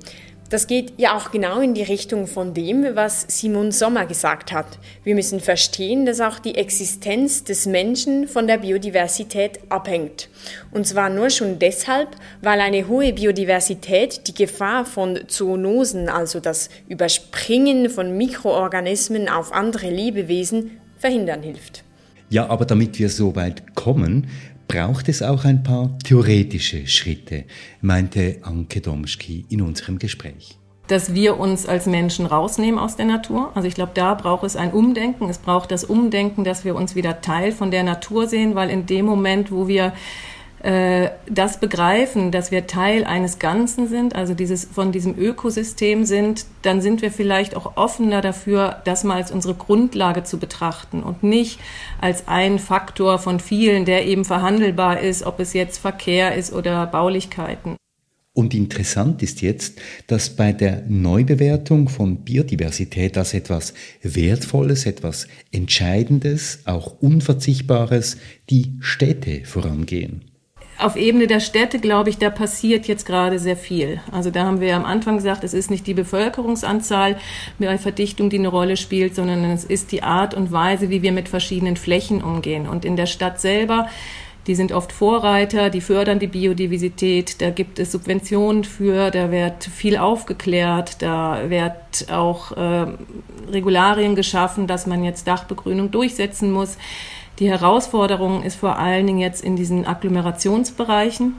Das geht ja auch genau in die Richtung von dem, was Simon Sommer gesagt hat. Wir müssen verstehen, dass auch die Existenz des Menschen von der Biodiversität abhängt. Und zwar nur schon deshalb, weil eine hohe Biodiversität die Gefahr von Zoonosen, also das Überspringen von Mikroorganismen auf andere Lebewesen, verhindern hilft. Ja, aber damit wir so weit kommen, braucht es auch ein paar theoretische Schritte, meinte Anke Domschki in unserem Gespräch. dass wir uns als Menschen rausnehmen aus der Natur. Also ich glaube, da braucht es ein Umdenken. Es braucht das Umdenken, dass wir uns wieder Teil von der Natur sehen, weil in dem Moment, wo wir das begreifen, dass wir Teil eines Ganzen sind, also dieses von diesem Ökosystem sind, dann sind wir vielleicht auch offener dafür, das mal als unsere Grundlage zu betrachten und nicht als ein Faktor von vielen, der eben verhandelbar ist, ob es jetzt Verkehr ist oder Baulichkeiten. Und interessant ist jetzt, dass bei der Neubewertung von Biodiversität als etwas Wertvolles, etwas Entscheidendes, auch Unverzichtbares die Städte vorangehen auf Ebene der Städte, glaube ich, da passiert jetzt gerade sehr viel. Also da haben wir am Anfang gesagt, es ist nicht die Bevölkerungsanzahl bei Verdichtung, die eine Rolle spielt, sondern es ist die Art und Weise, wie wir mit verschiedenen Flächen umgehen. Und in der Stadt selber, die sind oft Vorreiter, die fördern die Biodiversität, da gibt es Subventionen für, da wird viel aufgeklärt, da wird auch äh, Regularien geschaffen, dass man jetzt Dachbegrünung durchsetzen muss. Die Herausforderung ist vor allen Dingen jetzt in diesen Agglomerationsbereichen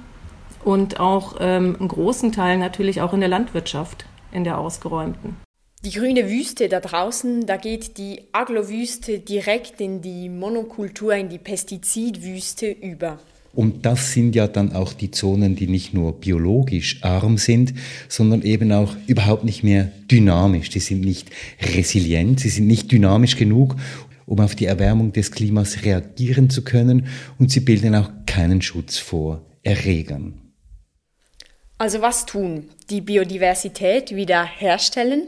und auch ähm, einen großen Teil natürlich auch in der Landwirtschaft, in der ausgeräumten. Die grüne Wüste da draußen, da geht die Aglo-Wüste direkt in die Monokultur, in die Pestizidwüste über. Und das sind ja dann auch die Zonen, die nicht nur biologisch arm sind, sondern eben auch überhaupt nicht mehr dynamisch. Die sind nicht resilient, sie sind nicht dynamisch genug, um auf die Erwärmung des Klimas reagieren zu können und sie bilden auch keinen Schutz vor Erregern. Also was tun? Die Biodiversität wiederherstellen?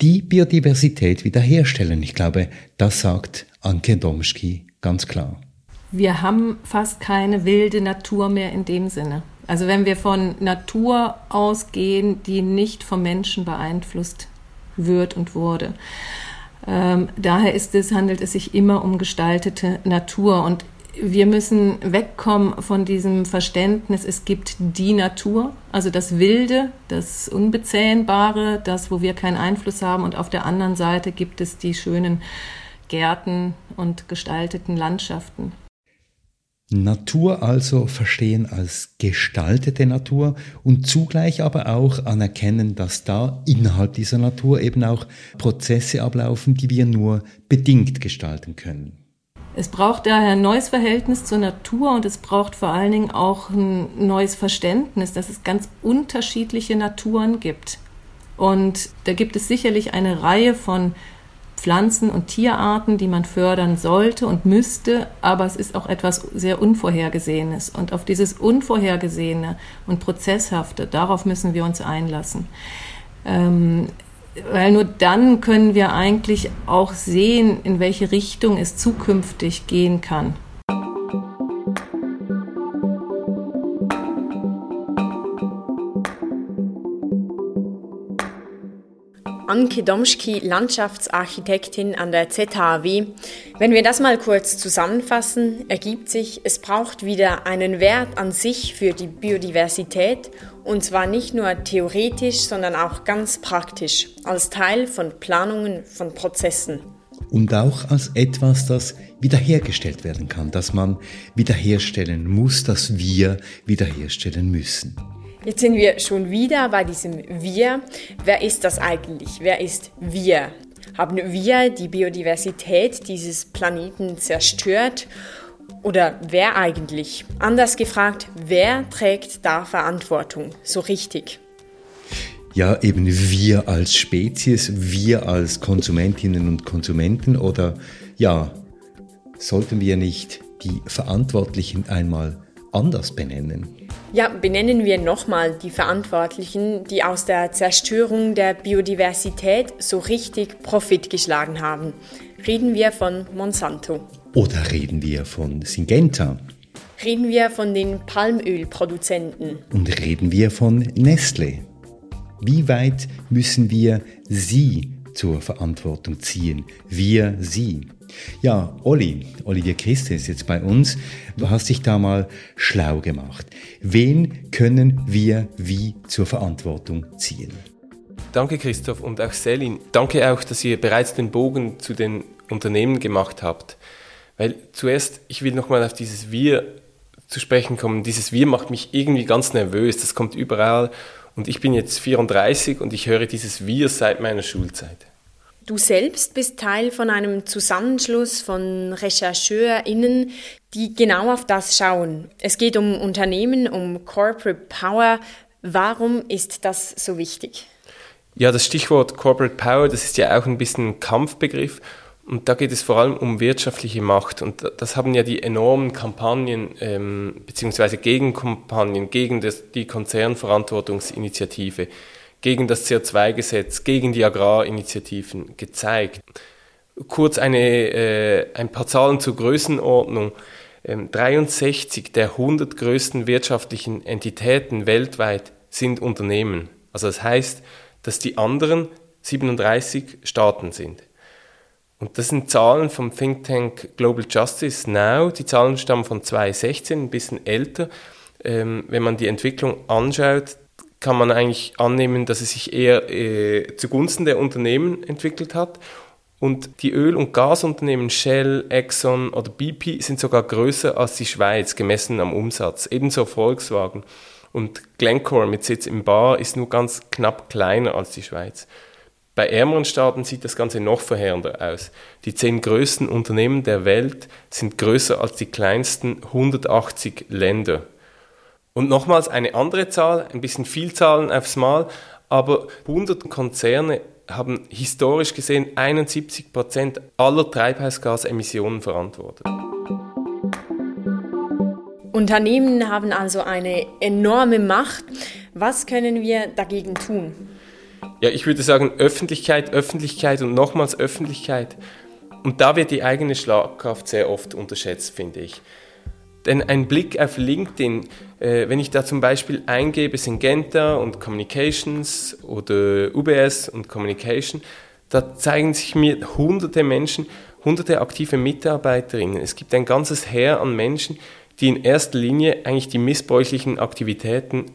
Die Biodiversität wiederherstellen. Ich glaube, das sagt Anke Domschki ganz klar. Wir haben fast keine wilde Natur mehr in dem Sinne. Also wenn wir von Natur ausgehen, die nicht vom Menschen beeinflusst wird und wurde. Ähm, daher ist es, handelt es sich immer um gestaltete Natur. Und wir müssen wegkommen von diesem Verständnis, es gibt die Natur, also das Wilde, das Unbezähmbare, das, wo wir keinen Einfluss haben. Und auf der anderen Seite gibt es die schönen Gärten und gestalteten Landschaften. Natur also verstehen als gestaltete Natur und zugleich aber auch anerkennen, dass da innerhalb dieser Natur eben auch Prozesse ablaufen, die wir nur bedingt gestalten können. Es braucht daher ein neues Verhältnis zur Natur und es braucht vor allen Dingen auch ein neues Verständnis, dass es ganz unterschiedliche Naturen gibt. Und da gibt es sicherlich eine Reihe von Pflanzen- und Tierarten, die man fördern sollte und müsste, aber es ist auch etwas sehr Unvorhergesehenes. Und auf dieses Unvorhergesehene und Prozesshafte, darauf müssen wir uns einlassen. Ähm, weil nur dann können wir eigentlich auch sehen, in welche Richtung es zukünftig gehen kann. Anke Domschki, Landschaftsarchitektin an der ZHAW. Wenn wir das mal kurz zusammenfassen, ergibt sich, es braucht wieder einen Wert an sich für die Biodiversität und zwar nicht nur theoretisch, sondern auch ganz praktisch, als Teil von Planungen, von Prozessen. Und auch als etwas, das wiederhergestellt werden kann, das man wiederherstellen muss, das wir wiederherstellen müssen. Jetzt sind wir schon wieder bei diesem Wir. Wer ist das eigentlich? Wer ist wir? Haben wir die Biodiversität dieses Planeten zerstört? Oder wer eigentlich? Anders gefragt, wer trägt da Verantwortung? So richtig. Ja, eben wir als Spezies, wir als Konsumentinnen und Konsumenten oder ja, sollten wir nicht die Verantwortlichen einmal anders benennen? Ja, benennen wir nochmal die Verantwortlichen, die aus der Zerstörung der Biodiversität so richtig Profit geschlagen haben. Reden wir von Monsanto. Oder reden wir von Syngenta. Reden wir von den Palmölproduzenten. Und reden wir von Nestle. Wie weit müssen wir sie zur Verantwortung ziehen? Wir, sie. Ja, Olli, Olivier Christe ist jetzt bei uns. Du hast dich da mal schlau gemacht. Wen können wir wie zur Verantwortung ziehen? Danke Christoph und auch Selin. Danke auch, dass ihr bereits den Bogen zu den Unternehmen gemacht habt. Weil zuerst, ich will nochmal auf dieses Wir zu sprechen kommen. Dieses Wir macht mich irgendwie ganz nervös. Das kommt überall Und ich bin jetzt 34 und ich höre dieses Wir seit meiner Schulzeit. Du selbst bist Teil von einem Zusammenschluss von RechercheurInnen, die genau auf das schauen. Es geht um Unternehmen, um Corporate Power. Warum ist das so wichtig? Ja, das Stichwort Corporate Power, das ist ja auch ein bisschen ein Kampfbegriff. Und da geht es vor allem um wirtschaftliche Macht. Und das haben ja die enormen Kampagnen, ähm, beziehungsweise Gegenkampagnen gegen das, die Konzernverantwortungsinitiative, gegen das CO2-Gesetz, gegen die Agrarinitiativen gezeigt. Kurz eine, äh, ein paar Zahlen zur Größenordnung. Ähm, 63 der 100 größten wirtschaftlichen Entitäten weltweit sind Unternehmen. Also das heißt, dass die anderen 37 Staaten sind. Und das sind Zahlen vom Think Tank Global Justice Now. Die Zahlen stammen von 2016, ein bisschen älter. Ähm, wenn man die Entwicklung anschaut, kann man eigentlich annehmen, dass es sich eher äh, zugunsten der Unternehmen entwickelt hat. Und die Öl- und Gasunternehmen Shell, Exxon oder BP sind sogar größer als die Schweiz, gemessen am Umsatz. Ebenso Volkswagen. Und Glencore mit Sitz im Bar ist nur ganz knapp kleiner als die Schweiz. Bei ärmeren Staaten sieht das Ganze noch verheerender aus. Die zehn größten Unternehmen der Welt sind größer als die kleinsten 180 Länder. Und nochmals eine andere Zahl, ein bisschen Vielzahlen aufs Mal, aber 100 Konzerne haben historisch gesehen 71 Prozent aller Treibhausgasemissionen verantwortet. Unternehmen haben also eine enorme Macht. Was können wir dagegen tun? Ja, ich würde sagen Öffentlichkeit, Öffentlichkeit und nochmals Öffentlichkeit. Und da wird die eigene Schlagkraft sehr oft unterschätzt, finde ich. Denn ein Blick auf LinkedIn, äh, wenn ich da zum Beispiel eingebe Syngenta und Communications oder UBS und Communication, da zeigen sich mir hunderte Menschen, hunderte aktive Mitarbeiterinnen. Es gibt ein ganzes Heer an Menschen, die in erster Linie eigentlich die missbräuchlichen Aktivitäten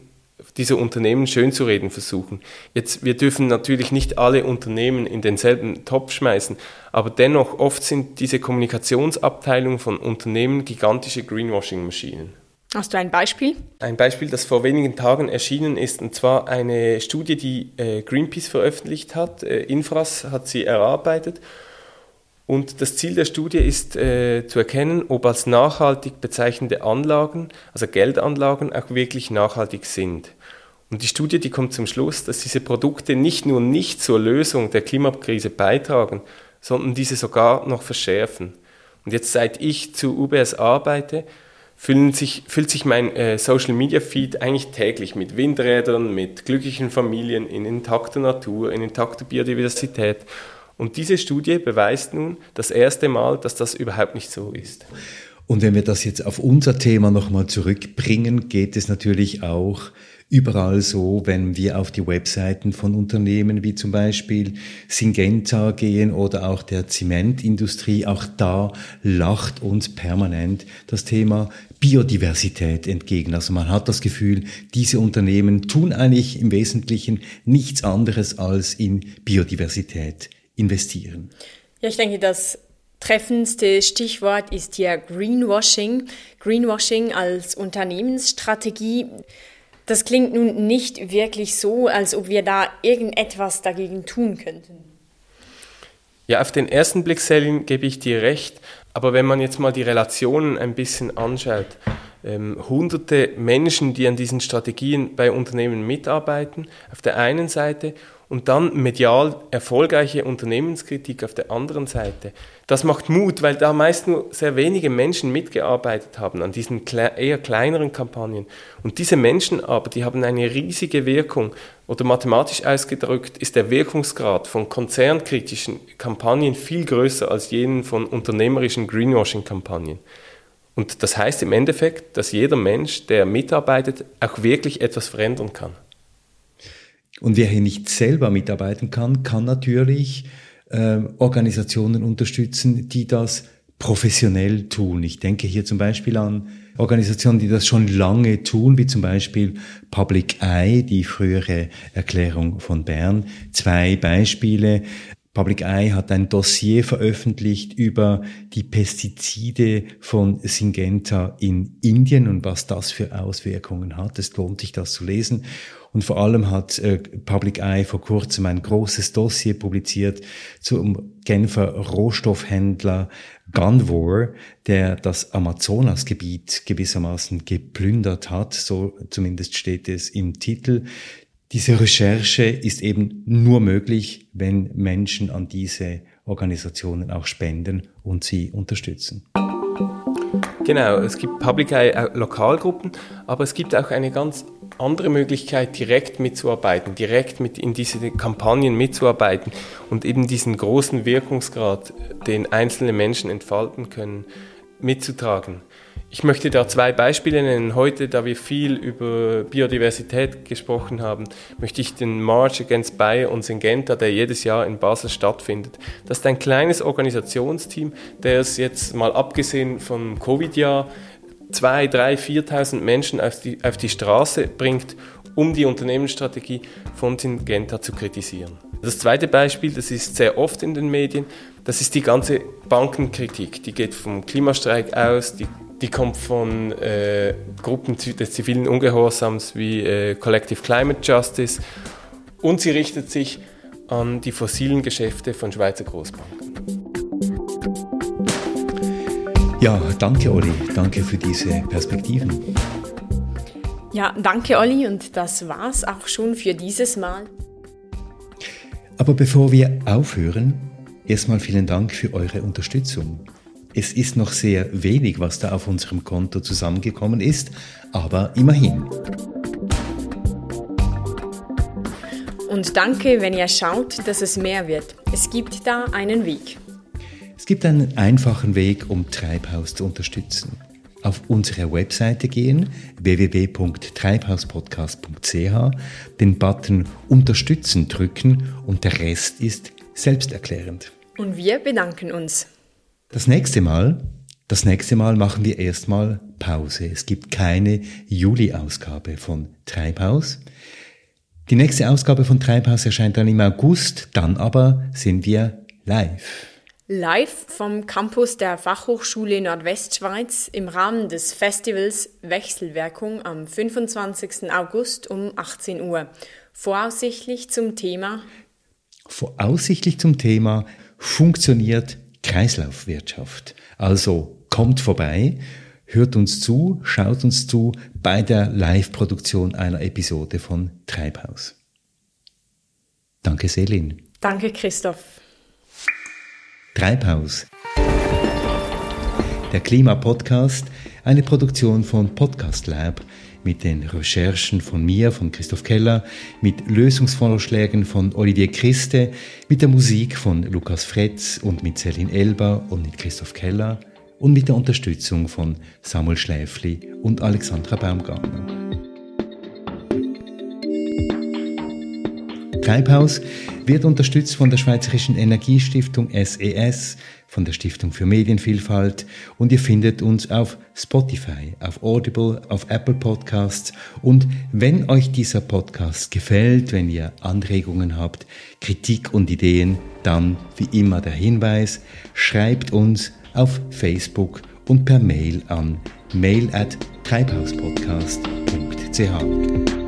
dieser Unternehmen schönzureden versuchen. Jetzt, wir dürfen natürlich nicht alle Unternehmen in denselben Topf schmeißen, aber dennoch oft sind diese Kommunikationsabteilungen von Unternehmen gigantische Greenwashing-Maschinen. Hast du ein Beispiel? Ein Beispiel, das vor wenigen Tagen erschienen ist, und zwar eine Studie, die äh, Greenpeace veröffentlicht hat. Äh, Infras hat sie erarbeitet. Und das Ziel der Studie ist äh, zu erkennen, ob als nachhaltig bezeichnende Anlagen, also Geldanlagen, auch wirklich nachhaltig sind. Und die Studie, die kommt zum Schluss, dass diese Produkte nicht nur nicht zur Lösung der Klimakrise beitragen, sondern diese sogar noch verschärfen. Und jetzt, seit ich zu UBS arbeite, sich, füllt sich mein äh, Social Media Feed eigentlich täglich mit Windrädern, mit glücklichen Familien, in intakter Natur, in intakter Biodiversität. Und diese Studie beweist nun das erste Mal, dass das überhaupt nicht so ist. Und wenn wir das jetzt auf unser Thema nochmal zurückbringen, geht es natürlich auch überall so, wenn wir auf die Webseiten von Unternehmen wie zum Beispiel Syngenta gehen oder auch der Zementindustrie, auch da lacht uns permanent das Thema Biodiversität entgegen. Also man hat das Gefühl, diese Unternehmen tun eigentlich im Wesentlichen nichts anderes als in Biodiversität investieren? Ja, ich denke, das treffendste Stichwort ist hier Greenwashing. Greenwashing als Unternehmensstrategie. Das klingt nun nicht wirklich so, als ob wir da irgendetwas dagegen tun könnten. Ja, auf den ersten Blick, Selin, gebe ich dir recht. Aber wenn man jetzt mal die Relationen ein bisschen anschaut, ähm, hunderte Menschen, die an diesen Strategien bei Unternehmen mitarbeiten, auf der einen Seite und dann medial erfolgreiche Unternehmenskritik auf der anderen Seite. Das macht Mut, weil da meist nur sehr wenige Menschen mitgearbeitet haben an diesen eher kleineren Kampagnen. Und diese Menschen aber, die haben eine riesige Wirkung. Oder mathematisch ausgedrückt ist der Wirkungsgrad von konzernkritischen Kampagnen viel größer als jenen von unternehmerischen Greenwashing-Kampagnen. Und das heißt im Endeffekt, dass jeder Mensch, der mitarbeitet, auch wirklich etwas verändern kann. Und wer hier nicht selber mitarbeiten kann, kann natürlich äh, Organisationen unterstützen, die das professionell tun. Ich denke hier zum Beispiel an Organisationen, die das schon lange tun, wie zum Beispiel Public Eye, die frühere Erklärung von Bern. Zwei Beispiele. Public Eye hat ein Dossier veröffentlicht über die Pestizide von Syngenta in Indien und was das für Auswirkungen hat. Es lohnt sich, das zu lesen. Und vor allem hat äh, Public Eye vor kurzem ein großes Dossier publiziert zum Genfer Rohstoffhändler Gunvor, der das Amazonasgebiet gewissermaßen geplündert hat. So zumindest steht es im Titel. Diese Recherche ist eben nur möglich, wenn Menschen an diese Organisationen auch spenden und sie unterstützen. Genau, es gibt Public Eye äh, Lokalgruppen, aber es gibt auch eine ganz andere Möglichkeit, direkt mitzuarbeiten, direkt mit in diese Kampagnen mitzuarbeiten und eben diesen großen Wirkungsgrad, den einzelne Menschen entfalten können, mitzutragen. Ich möchte da zwei Beispiele nennen. Heute, da wir viel über Biodiversität gesprochen haben, möchte ich den March Against Bayer und Syngenta, der jedes Jahr in Basel stattfindet. Das ist ein kleines Organisationsteam, der es jetzt mal abgesehen vom Covid-Jahr zwei, drei, 4.000 Menschen auf die, auf die Straße bringt, um die Unternehmensstrategie von Syngenta zu kritisieren. Das zweite Beispiel, das ist sehr oft in den Medien, das ist die ganze Bankenkritik. Die geht vom Klimastreik aus, die die kommt von äh, Gruppen des zivilen Ungehorsams wie äh, Collective Climate Justice und sie richtet sich an die fossilen Geschäfte von Schweizer Großbanken. Ja, danke Olli, danke für diese Perspektiven. Ja, danke Olli und das war's auch schon für dieses Mal. Aber bevor wir aufhören, erstmal vielen Dank für eure Unterstützung. Es ist noch sehr wenig, was da auf unserem Konto zusammengekommen ist, aber immerhin. Und danke, wenn ihr schaut, dass es mehr wird. Es gibt da einen Weg. Es gibt einen einfachen Weg, um Treibhaus zu unterstützen. Auf unsere Webseite gehen, www.treibhauspodcast.ch, den Button Unterstützen drücken und der Rest ist selbsterklärend. Und wir bedanken uns. Das nächste Mal, das nächste Mal machen wir erstmal Pause. Es gibt keine Juli-Ausgabe von Treibhaus. Die nächste Ausgabe von Treibhaus erscheint dann im August, dann aber sind wir live. Live vom Campus der Fachhochschule Nordwestschweiz im Rahmen des Festivals Wechselwirkung am 25. August um 18 Uhr. Voraussichtlich zum Thema Voraussichtlich zum Thema funktioniert Kreislaufwirtschaft. Also kommt vorbei, hört uns zu, schaut uns zu bei der Live-Produktion einer Episode von Treibhaus. Danke, Selin. Danke, Christoph. Treibhaus. Der Klimapodcast, eine Produktion von Podcast Lab mit den Recherchen von mir, von Christoph Keller, mit Lösungsvorschlägen von Olivier Christe, mit der Musik von Lukas Fretz und mit Celine Elber und mit Christoph Keller und mit der Unterstützung von Samuel Schläfli und Alexandra Baumgartner. Treibhaus wird unterstützt von der Schweizerischen Energiestiftung SES, von der Stiftung für Medienvielfalt und ihr findet uns auf Spotify, auf Audible, auf Apple Podcasts und wenn euch dieser Podcast gefällt, wenn ihr Anregungen habt, Kritik und Ideen, dann wie immer der Hinweis, schreibt uns auf Facebook und per Mail an mail at treibhauspodcast.ch.